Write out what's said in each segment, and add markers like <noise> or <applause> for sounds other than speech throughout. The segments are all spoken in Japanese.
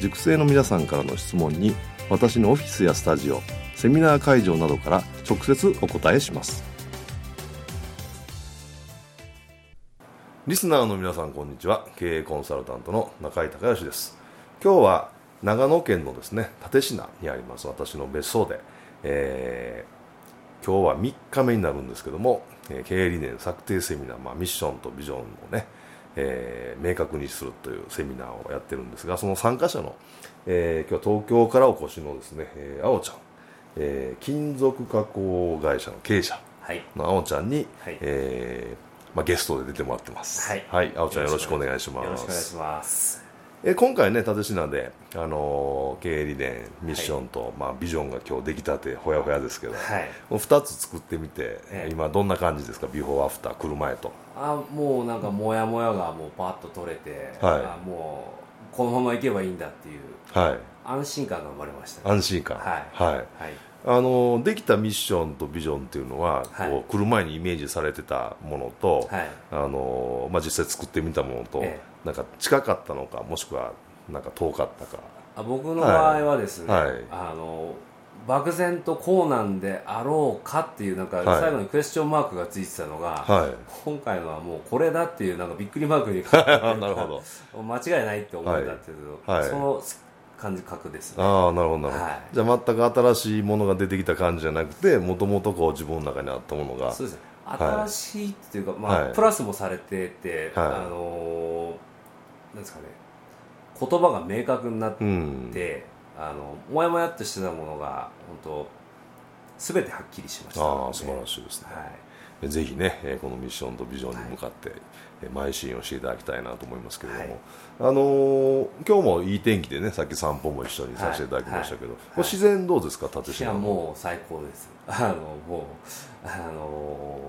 塾生の皆さんからの質問に私のオフィスやスタジオセミナー会場などから直接お答えします。リスナーの皆さんこんにちは。経営コンサルタントの中井孝義です。今日は長野県のですね立科にあります私の別荘で、えー、今日は3日目になるんですけども、えー、経営理念策定セミナー、まあ、ミッションとビジョンをねえー、明確にするというセミナーをやってるんですがその参加者の、えー、今日は東京からお越しのですね、えー、あおちゃん、えー、金属加工会社の経営者のあおちゃんに、はい、えー、まあ、ゲストで出てもらってます。はい、はい、あおちゃんよろしくお願いします。よろしくお願いしますえ今回ね立科で、あのー、経営理念ミッションと、はい、まあ、ビジョンが今日できたてほやほやですけど、はい、2つ作ってみて、え今どんな感じですか？ビフォーアフター来る前と。あもうなんかモヤモヤがもうパッと取れて、はい、あもうこのままいけばいいんだっていう、はい、安心感が生まれました、ね、安心感。はい、はいあのできたミッションとビジョンっていうのは、はい、こう来る前にイメージされてたものと、はい、あのまあ、実際作ってみたものと、ええ、なんか近かったのかもしくはなんか遠かったか。あ僕の場合はですね、はい、あの漠然とこうなんであろうかっていうなんか最後にクエスチョンマークがついてたのが、はい、今回のはもうこれだっていうなんかびっくりマークに <laughs> なるほど。間違いないって思うんだけど、はい、その感じ覚です、ね、ああなるほどなるほど、はい、じゃあ全く新しいものが出てきた感じじゃなくてもともとこう自分の中にあったものが。そうです。新しいっていうか、まあプラスもされてて、あのー、なんですかね。言葉が明確になって、うん、あのもやもやっとしてたものが本当すべてはっきりしましたああ素晴らしいですね、はい、ぜひねこのミッションとビジョンに向かって、はい、邁進をしていただきたいなと思いますけれども、はい、あのー、今日もいい天気でねさっき散歩も一緒にさせていただきましたけど、はい、自然どうですか立島いやもう最高です。<laughs> あのもうあの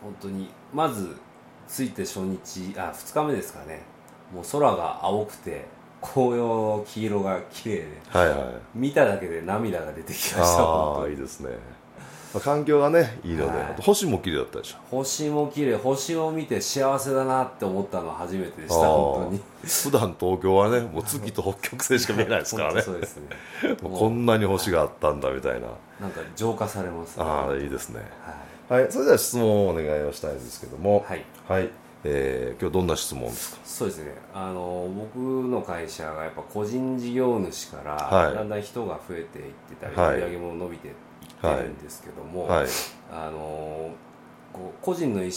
ー、本当にまず着いて初日あ2日目ですかね。もう空が青くて紅葉の黄色が綺麗で、はいはい、見ただけで涙が出てきましたああいいですね、まあ、環境がねいいので、はい、星も綺麗だったでしょ。星も綺麗。星を見て幸せだなって思ったのは初めてでした本当に。普段東京はねもう月と北極星しか見えないですからね。そうですね。こんなに星があったんだみたいな。なんか浄化されます、ね、ああいいですね、はい、はい、それでは質問をお願いをしたいんですけども。はい、はい。えー、今日どんな質問ですか？そうですね。あの僕の会社がやっぱ個人事業主からだんだん人が増えていってたり、はい、売り上げも伸びていってるんですけども、はい、あのこう個人の意思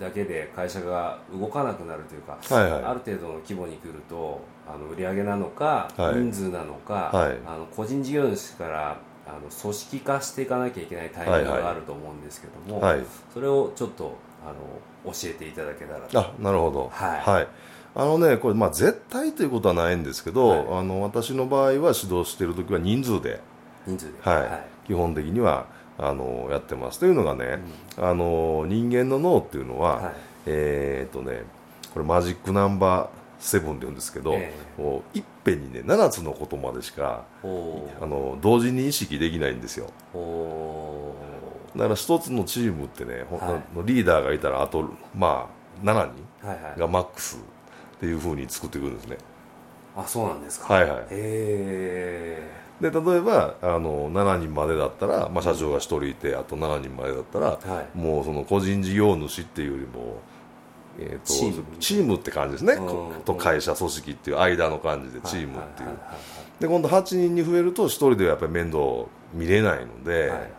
だけで会社が動かなくなるというか、はいはい、ある程度の規模に来るとあの売上なのか、人数なのか、あの個人事業主からあの組織化していかなきゃいけないタイミングがあると思うんですけども、それをちょっとあの教えていただけたらあなるほど。はい、はい、あのねこれまあ絶対ということはないんですけど、はい、あの私の場合は指導している時は人数で。人数で、はい、はい、基本的にはあのやってます。というのがね、うん、あの人間の脳っていうのは、はい、えー、っとねこれマジックナンバーセブンって言うんですけど、えー、いっぺんにね7つのことまでしかあの同時に意識できないんですよ。だから一つのチームってね、はい、リーダーがいたらあとまあ7人がマックスっていうふうに作っていくんですね。あそうなんですか。はいはい。へえで例えばあの7人までだったら、まあ、社長が1人いてあと7人までだったら、はい、もうその個人事業主っていうよりもえーと、チーム。チームって感じですね、うん、と会社組織っていう間の感じでチームっていう、で今度8人に増えると1人ではやっぱり面倒見れないので、はいはい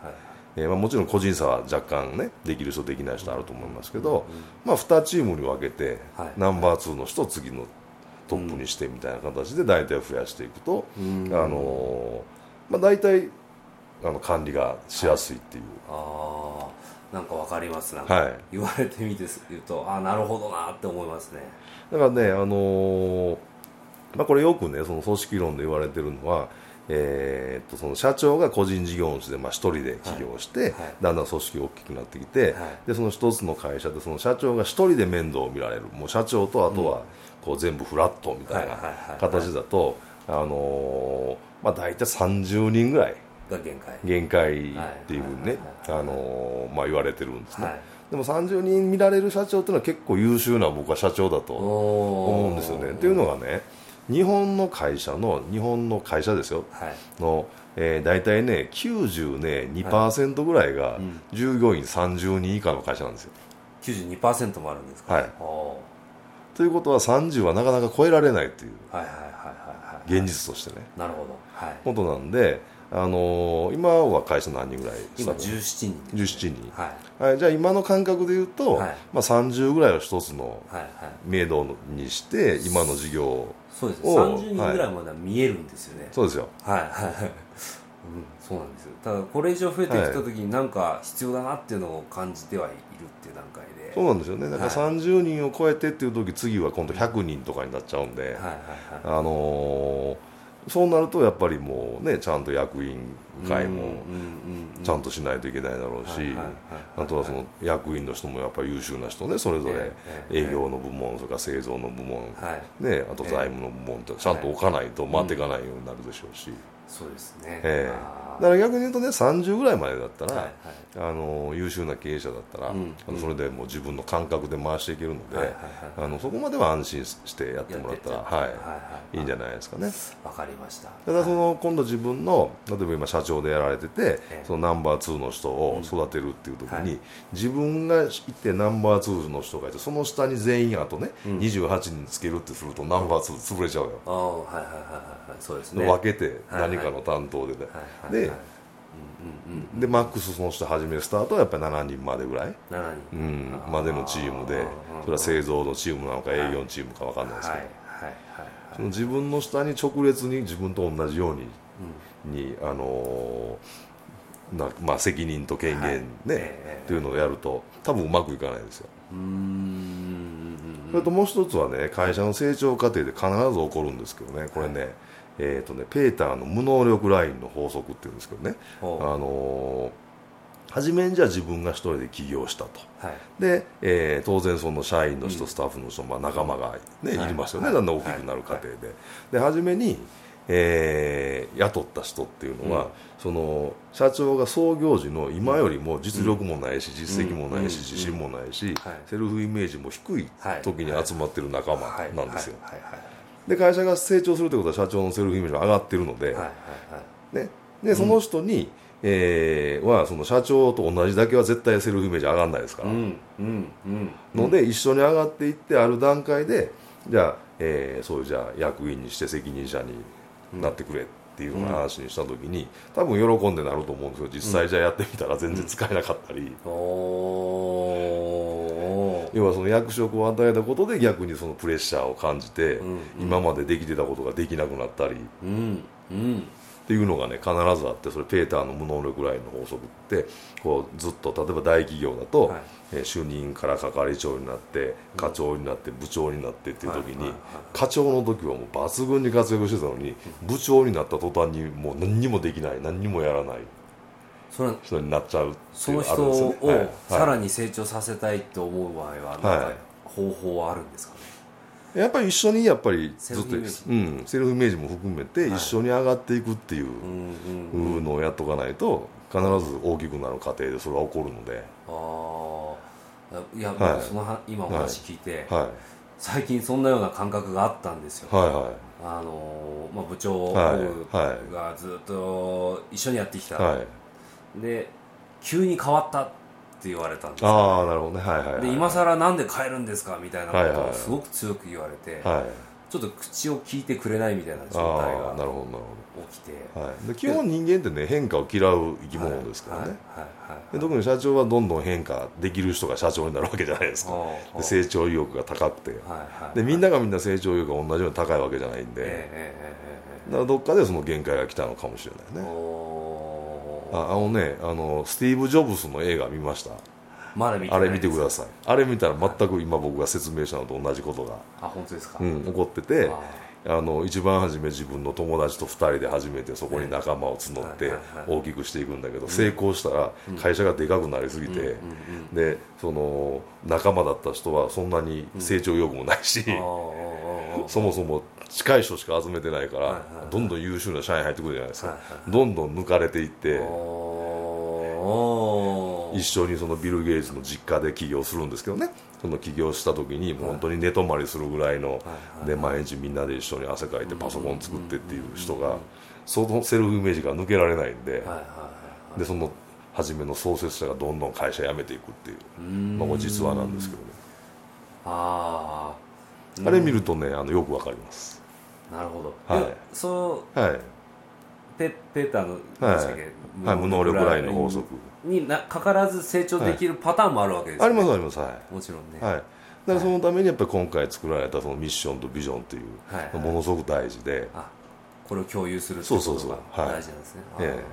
えーまあ、もちろん個人差は若干ねできる人できない人あると思いますけど、まあ、2チームに分けて、ナンバー2の人を次のトップにしてみたいな形で大体増やしていくと、あのー、まあ、大体あの管理がしやすいっていう。あなんか分かります。なんか、はい、言われてみて言うとああなるほどなって思いますね。だからねあのー、まあ、これよくねその組織論で言われてるのはえー、っとその社長が個人事業主でまあ1人で起業して、はい。はい、だんだん組織が大きくなってきて、はい、でその1つの会社でその社長が1人で面倒を見られる。もう社長とあとはこう全部フラットみたいな形だと、あのー、まあ、大体30人ぐらいが限界。限界っていうふうにね言われてるんですね、はい、でも30人見られる社長っていうのは結構優秀な僕は社長だと思うんですよね。っていうのがね日本の会社の日本の会社ですよ、はい、の、えー、大体ね92%ね2%ぐらいが従業員30人以下の会社なんですよ、92%もあるんですか、はい、ということは30はなかなか超えられないっていう。現実としてね。なるほど、はい、ことなんであのー、今は会社何人ぐらい今17人、ね、17人、はい、はい、じゃあ今の感覚でいうと、はい、まあ、30ぐらいを一つの明度にして今の事業そうです。30人ぐらいまでは見えるんですよね、そうですよ。はい。はいそうなんですよ。ただこれ以上増えてきた時に何か必要だなっていうのを感じてはいるっていう段階で。そうなんですよね。だから30人を超えてっていう時次は今度100人とかになっちゃうんで、はいはいはい、あのーそうなるとやっぱりもうねちゃんと役員会もちゃんとしないといけないだろうしあとはその役員の人もやっぱり優秀な人ねそれぞれ営業の部門それから製造の部門、ね、あと財務の部門ってちゃんと置かないと回っていかないようになるでしょうし。そうですね、えー、だから逆に言うとね30ぐらいまでだったら、はいはい、あの優秀な経営者だったら、うん、あのそれでもう自分の感覚で回していけるので、はいはいはい、あのそこまでは安心してやってもらったらはい、はいはい、いい。んじゃないですかね。わかりました。ただその、今度自分の例えば今社長でやられてて、そのナンバー2の人を育てるっていう時に、自分がいてナンバー2の人がいてその下に全員あとね、うん、28人つけるってするとナンバー2潰れちゃうよ、ああはいはいはいはいそうですね。分けて何かの担当で、ね、で、でマックスその人始めるスタートはやっぱり7人までぐらい。7人、うん、までのチームで。それは製造のチームなのか営業のチームか分かんないですけど、その自分の下に直列に自分と同じように,、にあのー、なまあ、責任と権限ね、はい、っていうのをやると多分うまくいかないですよ。それともう一つはね会社の成長過程で必ず起こるんですけどね。これね、はいえーとね、ペーターの無能力ラインの法則っていうんですけどね、あのー、初めにじゃあ自分が一人で起業したと、はい、で、えー、当然その社員の人、うん、スタッフの人、まあ、仲間がね、はい、いりますよね、はい、だんだん大きくなる過程で、で初めに、えー、雇った人っていうのは、うん、その社長が創業時の今よりも実力もないし、実績もないし、自信もないし、セルフイメージも低い時に集まってる仲間なんですよ。で会社が成長するということは社長のセルフイメージが上がってるので,、はいはいはい。ね、でその人に、うん、えー、はその社長と同じだけは絶対セルフイメージ上がらないですから、うんうんうん、ので一緒に上がっていってある段階でじゃあ、えー、そういうじゃあ役員にして責任者になってくれっていう話にした時に、多分喜んでなると思うんですけど実際じゃあやってみたら全然使えなかったり。要はその役職を与えたことで逆にそのプレッシャーを感じて、うんうん、今までできてたことができなくなったり、うんうん、っていうのがね必ずあってそれペーターの無能力ラインの法則ってこうずっと例えば大企業だと、はい、え主任から係長になって課長になって部長になってっていう時に、課長の時はもう抜群に活躍してたのに部長になった途端にもう何にもできない何にもやらない。その人になっちゃうその人をさらに成長させたいと思う場合は何か方法はあるんですかね、やっぱり一緒にやっぱりずっとうん、セルフイメージも含めて一緒に上がっていくっていうのをやっとかないと必ず大きくなる過程でそれは起こるので。ああいや、はい、その今お話聞いて、はい、最近そんなような感覚があったんですよ、はいはい。あのまあ、部長がずっと一緒にやってきた、はいで急に変わったって言われたんですよ、ね、ああなるほどね。はいはい、はい、で今更なんで帰るんですかみたいなことをすごく強く言われて、はい、ちょっと口を聞いてくれないみたいな状態がなるほどなるほど。起きて、はい、で基本人間ってね変化を嫌う生き物ですからね、で特に社長はどんどん変化できる人が社長になるわけじゃないですか。で成長意欲が高くて、でみんながみんな成長意欲が同じように高いわけじゃないんで、だからどっかでその限界が来たのかもしれないねああのねあのスティーブ・ジョブズの映画見ました。まだ見てあれ見てください。あれ見たら全く今僕が説明したのと同じことが。あ本当ですか、うん、起こっててあの一番初め自分の友達と2人で始めてそこに仲間を募って大きくしていくんだけど成功したら会社がでかくなりすぎてでその仲間だった人はそんなに成長欲もないしそもそも近い人しか集めてないからどんどん優秀な社員入ってくるじゃないですか。どんどん抜かれていって一緒にそのビル・ゲイツの実家で起業するんですけどね。その起業した時に本当に寝泊まりするぐらいので毎日みんなで一緒に汗かいてパソコン作ってっていう人がそのセルフイメージが抜けられないんででその初めの創設者がどんどん会社辞めていくっていうまあ、実話なんですけどね。ああれ見るとねあのよくわかります。なるほど。はい。そうはい。ペペーターの、はい、無能力ラインの法則。になかからず成長できるパターンもあるわけですね、ありますあります。はい。もちろんね。はい。だからそのためにやっぱり今回作られたそのミッションとビジョンという、ものすごく大事で、これを共有するっていうことが大事なんですね。え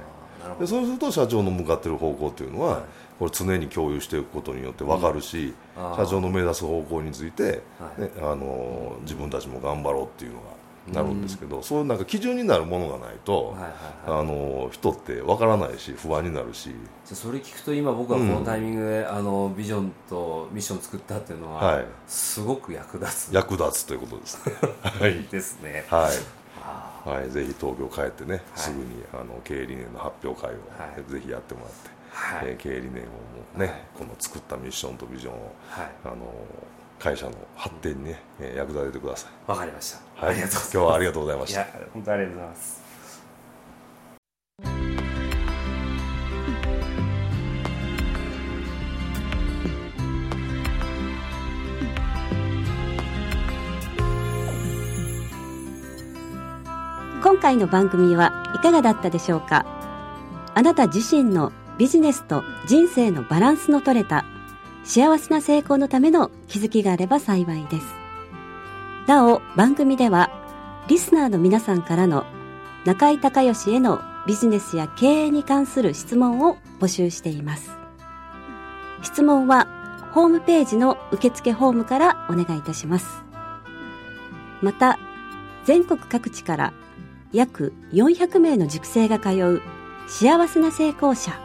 え。でそうすると社長の向かっている方向っていうのは、これ常に共有していくことによって分かるし、社長の目指す方向について、ねあの自分たちも頑張ろうっていうのがなるんですけど、うん、そういうなんか基準になるものがないと、はいはいはい、あの人ってわからないし不安になるし。それ聞くと今僕はこのタイミングで、うん、あのビジョンとミッションを作ったっていうのは、はい、すごく役立つ。役立つということですね。<laughs> はい。ですね。はい。はい、ぜひ東京帰ってね、はい、すぐにあの経営理念の発表会を、はい、ぜひやってもらって、はい。えー、経営理念をもね、はい、この作ったミッションとビジョンを、はい、あの会社の発展にね、えー、役立ててください。わかりました、はい、今日はありがとうございました。いや本当ありがとうございます。今回の番組はいかがだったでしょうか？あなた自身のビジネスと人生のバランスの取れた幸せな成功のための気づきがあれば幸いです。なお、番組では、リスナーの皆さんからの中井隆義へのビジネスや経営に関する質問を募集しています。質問は、ホームページの受付ホームからお願いいたします。また、全国各地から約400名の塾生が通う幸せな成功者